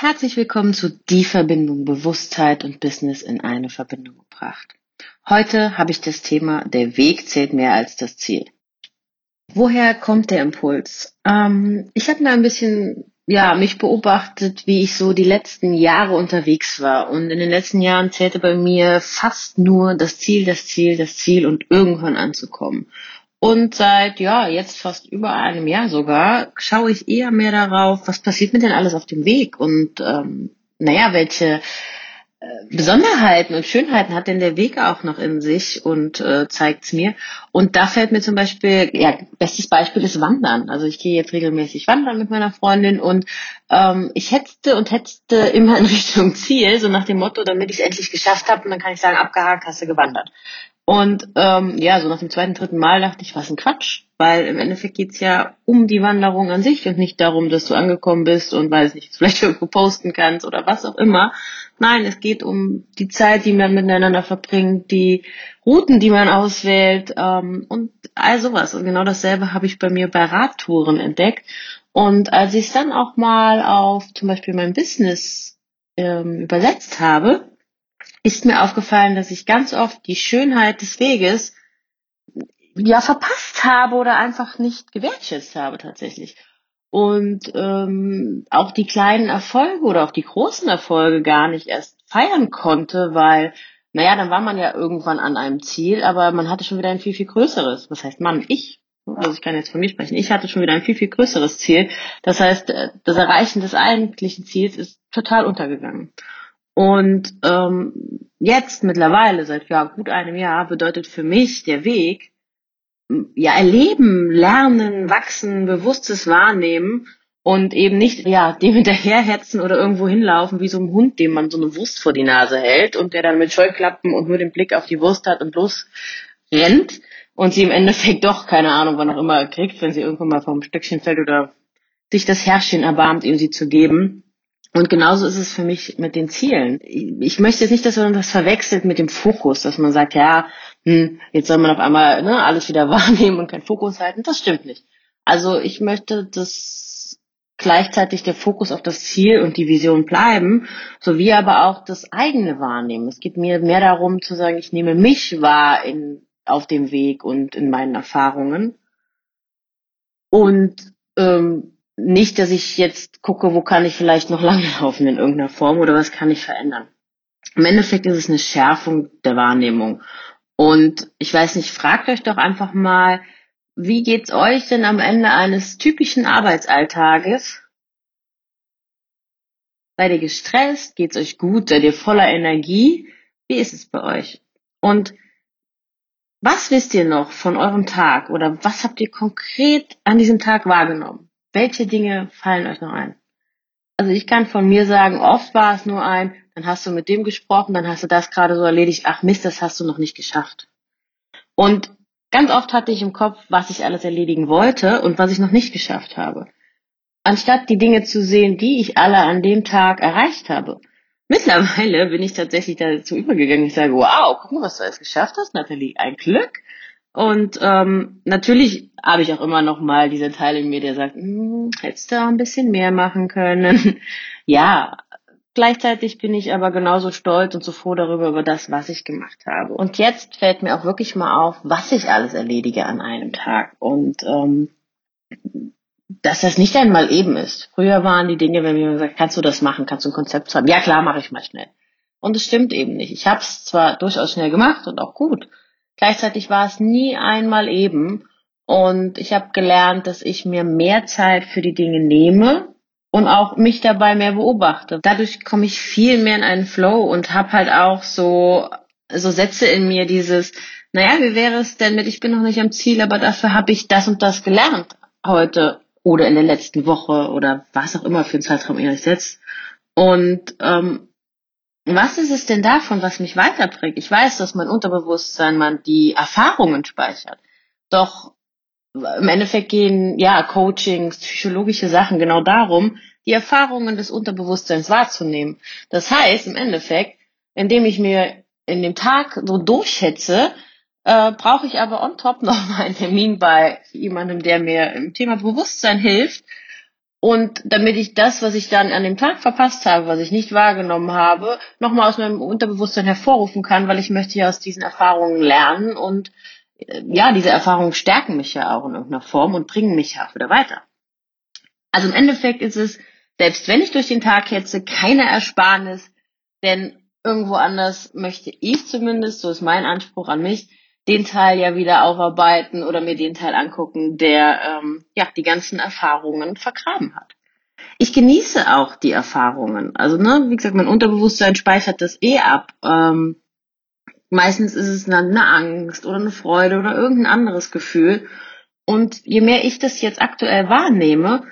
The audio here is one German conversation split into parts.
Herzlich willkommen zu Die Verbindung Bewusstheit und Business in eine Verbindung gebracht. Heute habe ich das Thema Der Weg zählt mehr als das Ziel. Woher kommt der Impuls? Ähm, ich habe mal ein bisschen ja, mich beobachtet, wie ich so die letzten Jahre unterwegs war. Und in den letzten Jahren zählte bei mir fast nur das Ziel, das Ziel, das Ziel und irgendwann anzukommen. Und seit, ja, jetzt fast über einem Jahr sogar, schaue ich eher mehr darauf, was passiert mir denn alles auf dem Weg und, ähm, naja, welche äh, Besonderheiten und Schönheiten hat denn der Weg auch noch in sich und äh, zeigt's mir. Und da fällt mir zum Beispiel, ja, bestes Beispiel ist Wandern. Also ich gehe jetzt regelmäßig wandern mit meiner Freundin und ähm, ich hetzte und hetzte immer in Richtung Ziel, so nach dem Motto, damit ich es endlich geschafft habe und dann kann ich sagen, abgehakt, hast du gewandert. Und ähm, ja, so nach dem zweiten, dritten Mal dachte ich, was ein Quatsch, weil im Endeffekt geht's ja um die Wanderung an sich und nicht darum, dass du angekommen bist und weiß nicht, vielleicht irgendwo posten kannst oder was auch immer. Nein, es geht um die Zeit, die man miteinander verbringt, die Routen, die man auswählt ähm, und all sowas. Und genau dasselbe habe ich bei mir bei Radtouren entdeckt. Und als ich es dann auch mal auf zum Beispiel mein Business ähm, übersetzt habe, ist mir aufgefallen, dass ich ganz oft die Schönheit des Weges ja verpasst habe oder einfach nicht gewertschätzt habe tatsächlich. Und ähm, auch die kleinen Erfolge oder auch die großen Erfolge gar nicht erst feiern konnte, weil, naja, dann war man ja irgendwann an einem Ziel, aber man hatte schon wieder ein viel, viel größeres. Was heißt man? Ich. Also ich kann jetzt von mir sprechen. Ich hatte schon wieder ein viel, viel größeres Ziel. Das heißt, äh, das Erreichen des eigentlichen Ziels ist total untergegangen. Und ähm, jetzt mittlerweile, seit ja gut einem Jahr, bedeutet für mich der Weg, ja, erleben, lernen, wachsen, bewusstes Wahrnehmen und eben nicht, ja, dem hinterherhetzen oder irgendwo hinlaufen wie so ein Hund, dem man so eine Wurst vor die Nase hält und der dann mit Scheuklappen und nur den Blick auf die Wurst hat und losrennt und sie im Endeffekt doch, keine Ahnung, wann auch immer kriegt, wenn sie irgendwann mal vom Stückchen fällt oder sich das Herrchen erbarmt, ihm sie zu geben. Und genauso ist es für mich mit den Zielen. Ich möchte jetzt nicht, dass man das verwechselt mit dem Fokus, dass man sagt, ja, hm, jetzt soll man auf einmal ne, alles wieder wahrnehmen und keinen Fokus halten. Das stimmt nicht. Also ich möchte, dass gleichzeitig der Fokus auf das Ziel und die Vision bleiben, sowie aber auch das eigene Wahrnehmen. Es geht mir mehr darum zu sagen, ich nehme mich wahr in, auf dem Weg und in meinen Erfahrungen. Und ähm, nicht, dass ich jetzt gucke, wo kann ich vielleicht noch langlaufen in irgendeiner Form oder was kann ich verändern. Im Endeffekt ist es eine Schärfung der Wahrnehmung. Und ich weiß nicht, fragt euch doch einfach mal, wie geht's euch denn am Ende eines typischen Arbeitsalltages? Seid ihr gestresst? Geht's euch gut? Seid ihr voller Energie? Wie ist es bei euch? Und was wisst ihr noch von eurem Tag oder was habt ihr konkret an diesem Tag wahrgenommen? Welche Dinge fallen euch noch ein? Also ich kann von mir sagen, oft war es nur ein, dann hast du mit dem gesprochen, dann hast du das gerade so erledigt, ach Mist, das hast du noch nicht geschafft. Und ganz oft hatte ich im Kopf, was ich alles erledigen wollte und was ich noch nicht geschafft habe. Anstatt die Dinge zu sehen, die ich alle an dem Tag erreicht habe. Mittlerweile bin ich tatsächlich dazu übergegangen. Ich sage, wow, guck mal, was du alles geschafft hast, Nathalie. Ein Glück. Und ähm, natürlich habe ich auch immer noch mal diese Teile in mir, der sagt, hm, hättest du ein bisschen mehr machen können. ja, gleichzeitig bin ich aber genauso stolz und so froh darüber, über das, was ich gemacht habe. Und jetzt fällt mir auch wirklich mal auf, was ich alles erledige an einem Tag. Und ähm, dass das nicht einmal eben ist. Früher waren die Dinge, wenn mir gesagt, kannst du das machen, kannst du ein Konzept haben? Ja klar, mache ich mal schnell. Und es stimmt eben nicht. Ich habe es zwar durchaus schnell gemacht und auch gut, Gleichzeitig war es nie einmal eben. Und ich habe gelernt, dass ich mir mehr Zeit für die Dinge nehme und auch mich dabei mehr beobachte. Dadurch komme ich viel mehr in einen Flow und habe halt auch so, so Sätze in mir, dieses, naja, wie wäre es denn mit, ich bin noch nicht am Ziel, aber dafür habe ich das und das gelernt heute oder in der letzten Woche oder was auch immer für einen Zeitraum ihr euch setzt. Und ähm, was ist es denn davon, was mich weiterbringt? Ich weiß, dass mein Unterbewusstsein man die Erfahrungen speichert. Doch im Endeffekt gehen ja Coachings, psychologische Sachen genau darum, die Erfahrungen des Unterbewusstseins wahrzunehmen. Das heißt, im Endeffekt, indem ich mir in dem Tag so durchhetze, äh, brauche ich aber on top noch mal einen Termin bei jemandem, der mir im Thema Bewusstsein hilft, Und damit ich das, was ich dann an dem Tag verpasst habe, was ich nicht wahrgenommen habe, nochmal aus meinem Unterbewusstsein hervorrufen kann, weil ich möchte ja aus diesen Erfahrungen lernen und äh, ja, diese Erfahrungen stärken mich ja auch in irgendeiner Form und bringen mich ja auch wieder weiter. Also im Endeffekt ist es, selbst wenn ich durch den Tag hetze, keine Ersparnis, denn irgendwo anders möchte ich zumindest, so ist mein Anspruch an mich, den Teil ja wieder aufarbeiten oder mir den Teil angucken, der ähm, ja die ganzen Erfahrungen vergraben hat. Ich genieße auch die Erfahrungen. Also, ne, wie gesagt, mein Unterbewusstsein speichert das eh ab. Ähm, meistens ist es dann eine Angst oder eine Freude oder irgendein anderes Gefühl. Und je mehr ich das jetzt aktuell wahrnehme,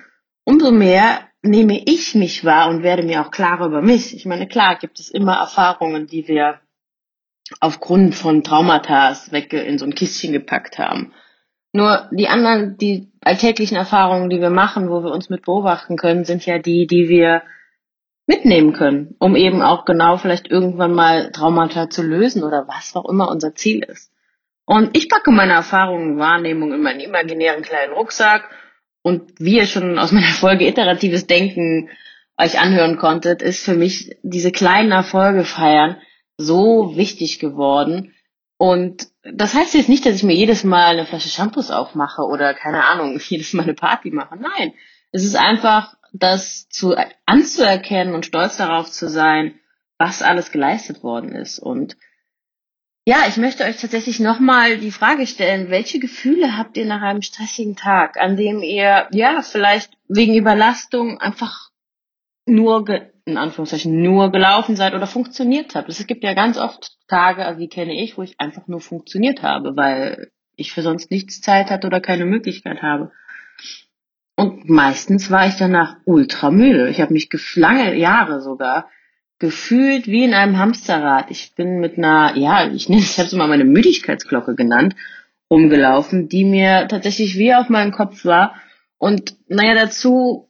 umso mehr nehme ich mich wahr und werde mir auch klarer über mich. Ich meine, klar gibt es immer Erfahrungen, die wir aufgrund von Traumata weg in so ein Kistchen gepackt haben. Nur die anderen, die alltäglichen Erfahrungen, die wir machen, wo wir uns mit beobachten können, sind ja die, die wir mitnehmen können, um eben auch genau vielleicht irgendwann mal Traumata zu lösen oder was auch immer unser Ziel ist. Und ich packe meine Erfahrungen und Wahrnehmungen in meinen imaginären kleinen Rucksack und wie ihr schon aus meiner Folge iteratives Denken euch anhören konntet, ist für mich diese kleinen Erfolge feiern so wichtig geworden. Und das heißt jetzt nicht, dass ich mir jedes Mal eine Flasche Shampoos aufmache oder keine Ahnung, jedes Mal eine Party mache. Nein, es ist einfach, das zu anzuerkennen und stolz darauf zu sein, was alles geleistet worden ist. Und ja, ich möchte euch tatsächlich nochmal die Frage stellen, welche Gefühle habt ihr nach einem stressigen Tag, an dem ihr, ja, vielleicht wegen Überlastung einfach nur in Anführungszeichen nur gelaufen seid oder funktioniert habt. Es gibt ja ganz oft Tage, also die kenne ich, wo ich einfach nur funktioniert habe, weil ich für sonst nichts Zeit hatte oder keine Möglichkeit habe. Und meistens war ich danach ultra müde. Ich habe mich lange Jahre sogar gefühlt wie in einem Hamsterrad. Ich bin mit einer, ja, ich nenne, ich habe es mal meine Müdigkeitsglocke genannt, rumgelaufen, die mir tatsächlich wie auf meinem Kopf war. Und naja, dazu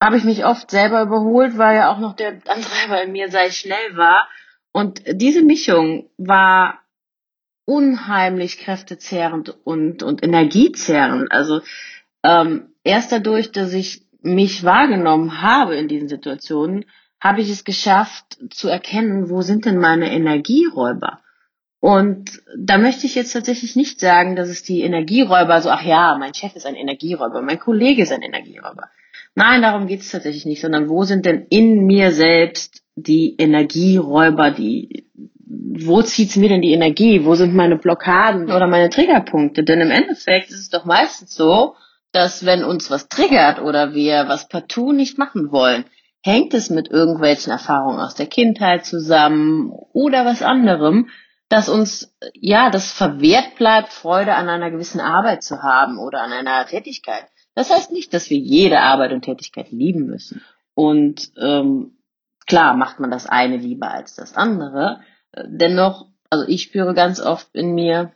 habe ich mich oft selber überholt, weil ja auch noch der Antreiber in mir sei schnell war. Und diese Mischung war unheimlich kräftezehrend und, und energiezehrend. Also ähm, erst dadurch, dass ich mich wahrgenommen habe in diesen Situationen, habe ich es geschafft zu erkennen, wo sind denn meine Energieräuber. Und da möchte ich jetzt tatsächlich nicht sagen, dass es die Energieräuber so, ach ja, mein Chef ist ein Energieräuber, mein Kollege ist ein Energieräuber. Nein, darum geht es tatsächlich nicht, sondern wo sind denn in mir selbst die Energieräuber, die wo zieht's mir denn die Energie? Wo sind meine Blockaden oder meine Triggerpunkte? Denn im Endeffekt ist es doch meistens so, dass wenn uns was triggert oder wir was partout nicht machen wollen, hängt es mit irgendwelchen Erfahrungen aus der Kindheit zusammen oder was anderem, dass uns ja das verwehrt bleibt, Freude an einer gewissen Arbeit zu haben oder an einer Tätigkeit. Das heißt nicht, dass wir jede Arbeit und Tätigkeit lieben müssen. Und ähm, klar macht man das eine lieber als das andere. Dennoch, also ich spüre ganz oft in mir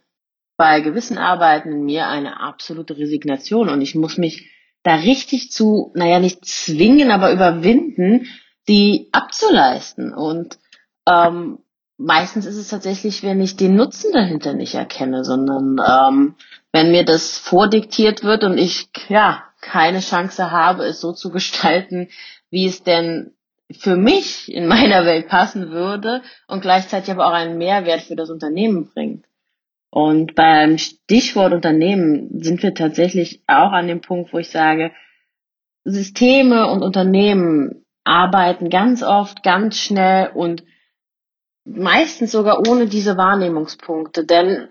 bei gewissen Arbeiten in mir eine absolute Resignation und ich muss mich da richtig zu, naja, nicht zwingen, aber überwinden, die abzuleisten. Und ähm, meistens ist es tatsächlich, wenn ich den Nutzen dahinter nicht erkenne, sondern ähm, wenn mir das vordiktiert wird und ich ja keine Chance habe, es so zu gestalten, wie es denn für mich in meiner Welt passen würde und gleichzeitig aber auch einen Mehrwert für das Unternehmen bringt. Und beim Stichwort Unternehmen sind wir tatsächlich auch an dem Punkt, wo ich sage, Systeme und Unternehmen arbeiten ganz oft ganz schnell und meistens sogar ohne diese Wahrnehmungspunkte. Denn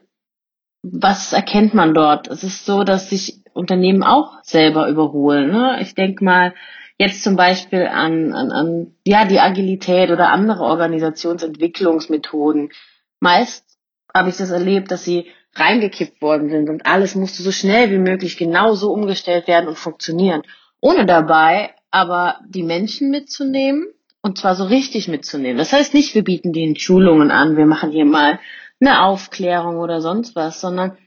was erkennt man dort? Es ist so, dass sich Unternehmen auch selber überholen. Ne? Ich denke mal jetzt zum Beispiel an, an, an ja die Agilität oder andere Organisationsentwicklungsmethoden. Meist habe ich das erlebt, dass sie reingekippt worden sind und alles musste so schnell wie möglich genau so umgestellt werden und funktionieren, ohne dabei aber die Menschen mitzunehmen und zwar so richtig mitzunehmen. Das heißt nicht, wir bieten denen Schulungen an, wir machen hier mal eine Aufklärung oder sonst was, sondern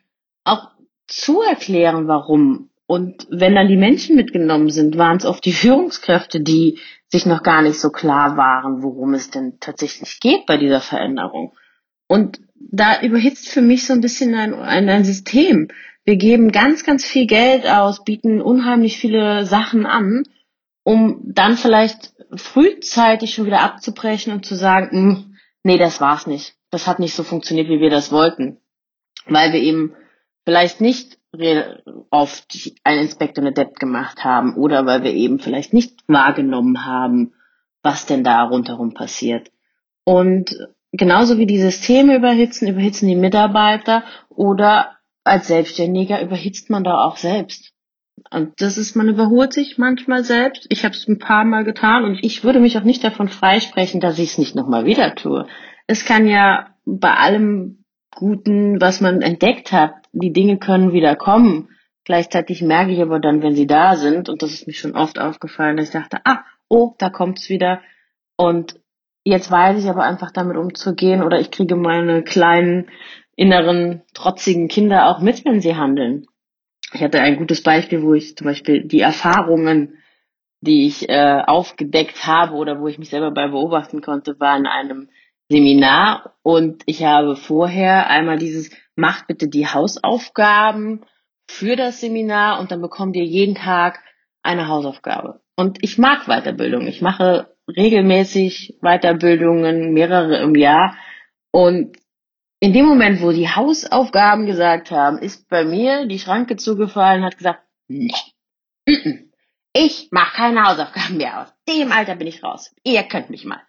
auch zu erklären, warum. Und wenn dann die Menschen mitgenommen sind, waren es oft die Führungskräfte, die sich noch gar nicht so klar waren, worum es denn tatsächlich geht bei dieser Veränderung. Und da überhitzt für mich so ein bisschen ein, ein, ein System. Wir geben ganz, ganz viel Geld aus, bieten unheimlich viele Sachen an um dann vielleicht frühzeitig schon wieder abzubrechen und zu sagen, hm, nee, das war's nicht. Das hat nicht so funktioniert, wie wir das wollten. Weil wir eben vielleicht nicht oft ein Inspektor eine Debt gemacht haben oder weil wir eben vielleicht nicht wahrgenommen haben, was denn da rundherum passiert. Und genauso wie die Systeme überhitzen, überhitzen die Mitarbeiter oder als Selbstständiger überhitzt man da auch selbst. Und das ist, man überholt sich manchmal selbst. Ich habe es ein paar Mal getan und ich würde mich auch nicht davon freisprechen, dass ich es nicht nochmal wieder tue. Es kann ja bei allem Guten, was man entdeckt hat, die Dinge können wieder kommen. Gleichzeitig merke ich aber dann, wenn sie da sind, und das ist mir schon oft aufgefallen, dass ich dachte, ah, oh, da kommt's wieder. Und jetzt weiß ich aber einfach damit umzugehen oder ich kriege meine kleinen inneren trotzigen Kinder auch mit, wenn sie handeln. Ich hatte ein gutes Beispiel, wo ich zum Beispiel die Erfahrungen, die ich äh, aufgedeckt habe oder wo ich mich selber bei beobachten konnte, war in einem Seminar und ich habe vorher einmal dieses macht bitte die Hausaufgaben für das Seminar und dann bekommt ihr jeden Tag eine Hausaufgabe. Und ich mag Weiterbildung. Ich mache regelmäßig Weiterbildungen, mehrere im Jahr. Und in dem Moment, wo die Hausaufgaben gesagt haben, ist bei mir die Schranke zugefallen, hat gesagt, nee, ich mache keine Hausaufgaben mehr aus. Dem Alter bin ich raus. Ihr könnt mich mal.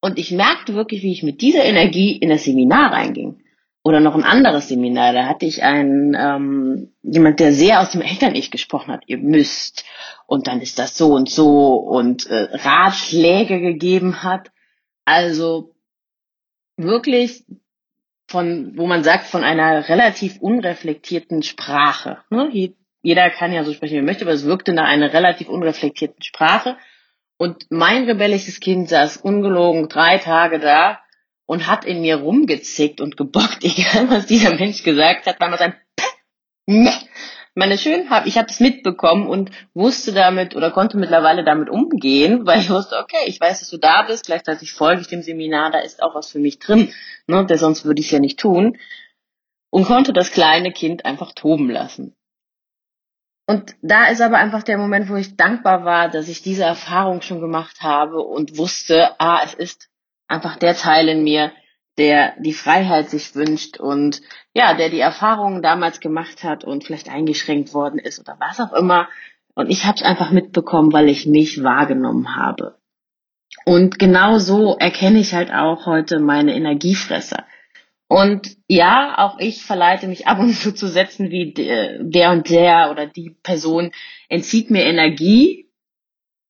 Und ich merkte wirklich, wie ich mit dieser Energie in das Seminar reinging. Oder noch ein anderes Seminar, da hatte ich einen, ähm, jemand, der sehr aus dem Eltern-Ich gesprochen hat. Ihr müsst und dann ist das so und so und äh, Ratschläge gegeben hat. Also wirklich von, wo man sagt, von einer relativ unreflektierten Sprache. Ne? Jeder kann ja so sprechen, wie er möchte, aber es wirkte nach einer relativ unreflektierten Sprache. Und mein rebellisches Kind saß ungelogen drei Tage da und hat in mir rumgezickt und gebockt, egal was dieser Mensch gesagt hat, weil man sagt, ne. Meine schön ich habe es mitbekommen und wusste damit oder konnte mittlerweile damit umgehen, weil ich wusste, okay, ich weiß, dass du da bist, gleichzeitig folge ich dem Seminar, da ist auch was für mich drin, ne, der sonst würde ich es ja nicht tun und konnte das kleine Kind einfach toben lassen. Und da ist aber einfach der Moment, wo ich dankbar war, dass ich diese Erfahrung schon gemacht habe und wusste, ah, es ist einfach der Teil in mir, der die Freiheit sich wünscht und ja, der die Erfahrungen damals gemacht hat und vielleicht eingeschränkt worden ist oder was auch immer. Und ich habe es einfach mitbekommen, weil ich mich wahrgenommen habe. Und genau so erkenne ich halt auch heute meine Energiefresser. Und ja, auch ich verleite mich ab und zu zu setzen wie der und der oder die Person entzieht mir Energie.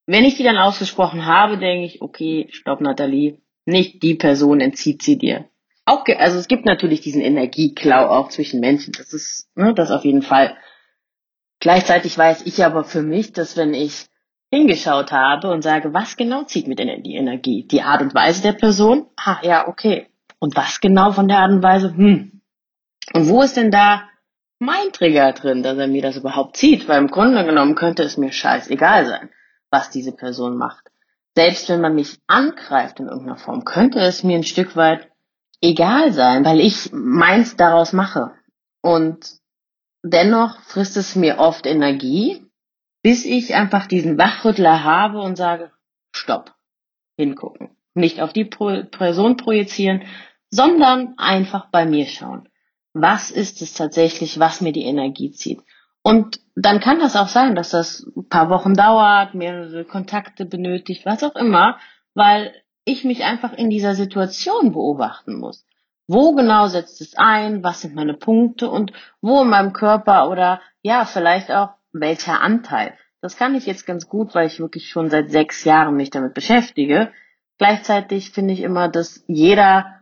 Wenn ich die dann ausgesprochen habe, denke ich, okay, stopp, Nathalie, nicht die Person entzieht sie dir. Auch, also es gibt natürlich diesen Energieklau auch zwischen Menschen. Das ist, ne, das auf jeden Fall. Gleichzeitig weiß ich aber für mich, dass wenn ich hingeschaut habe und sage, was genau zieht mir denn die Energie? Die Art und Weise der Person? Ah, ja, okay. Und was genau von der Art und Weise? Hm. Und wo ist denn da mein Trigger drin, dass er mir das überhaupt zieht? Weil im Grunde genommen könnte es mir scheißegal sein, was diese Person macht. Selbst wenn man mich angreift in irgendeiner Form, könnte es mir ein Stück weit egal sein, weil ich meins daraus mache. Und dennoch frisst es mir oft Energie, bis ich einfach diesen Wachrüttler habe und sage, stopp, hingucken. Nicht auf die Person projizieren, sondern einfach bei mir schauen. Was ist es tatsächlich, was mir die Energie zieht? Und dann kann das auch sein, dass das ein paar Wochen dauert, mehrere Kontakte benötigt, was auch immer, weil ich mich einfach in dieser Situation beobachten muss. Wo genau setzt es ein? Was sind meine Punkte? Und wo in meinem Körper oder ja, vielleicht auch welcher Anteil? Das kann ich jetzt ganz gut, weil ich wirklich schon seit sechs Jahren mich damit beschäftige. Gleichzeitig finde ich immer, dass jeder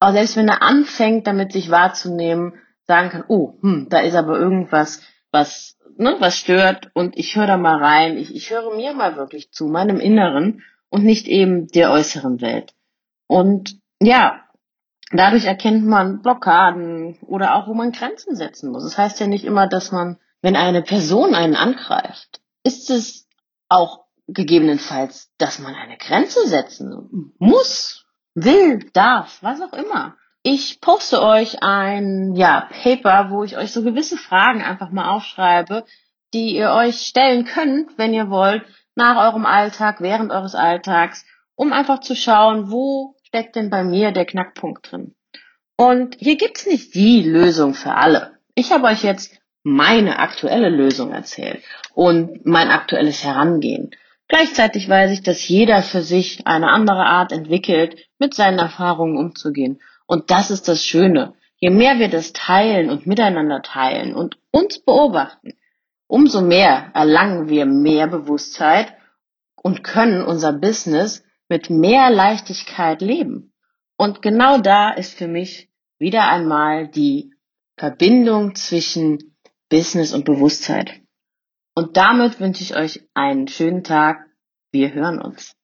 auch selbst wenn er anfängt, damit sich wahrzunehmen, sagen kann, oh, hm, da ist aber irgendwas, was, ne, was stört und ich höre da mal rein, ich, ich höre mir mal wirklich zu, meinem Inneren und nicht eben der äußeren Welt. Und ja, dadurch erkennt man Blockaden oder auch, wo man Grenzen setzen muss. Das heißt ja nicht immer, dass man, wenn eine Person einen angreift, ist es auch gegebenenfalls, dass man eine Grenze setzen muss will, darf, was auch immer. Ich poste euch ein ja, Paper, wo ich euch so gewisse Fragen einfach mal aufschreibe, die ihr euch stellen könnt, wenn ihr wollt, nach eurem Alltag, während eures Alltags, um einfach zu schauen, wo steckt denn bei mir der Knackpunkt drin. Und hier gibt's nicht die Lösung für alle. Ich habe euch jetzt meine aktuelle Lösung erzählt und mein aktuelles Herangehen. Gleichzeitig weiß ich, dass jeder für sich eine andere Art entwickelt, mit seinen Erfahrungen umzugehen. Und das ist das Schöne. Je mehr wir das teilen und miteinander teilen und uns beobachten, umso mehr erlangen wir mehr Bewusstheit und können unser Business mit mehr Leichtigkeit leben. Und genau da ist für mich wieder einmal die Verbindung zwischen Business und Bewusstheit. Und damit wünsche ich euch einen schönen Tag. Wir hören uns.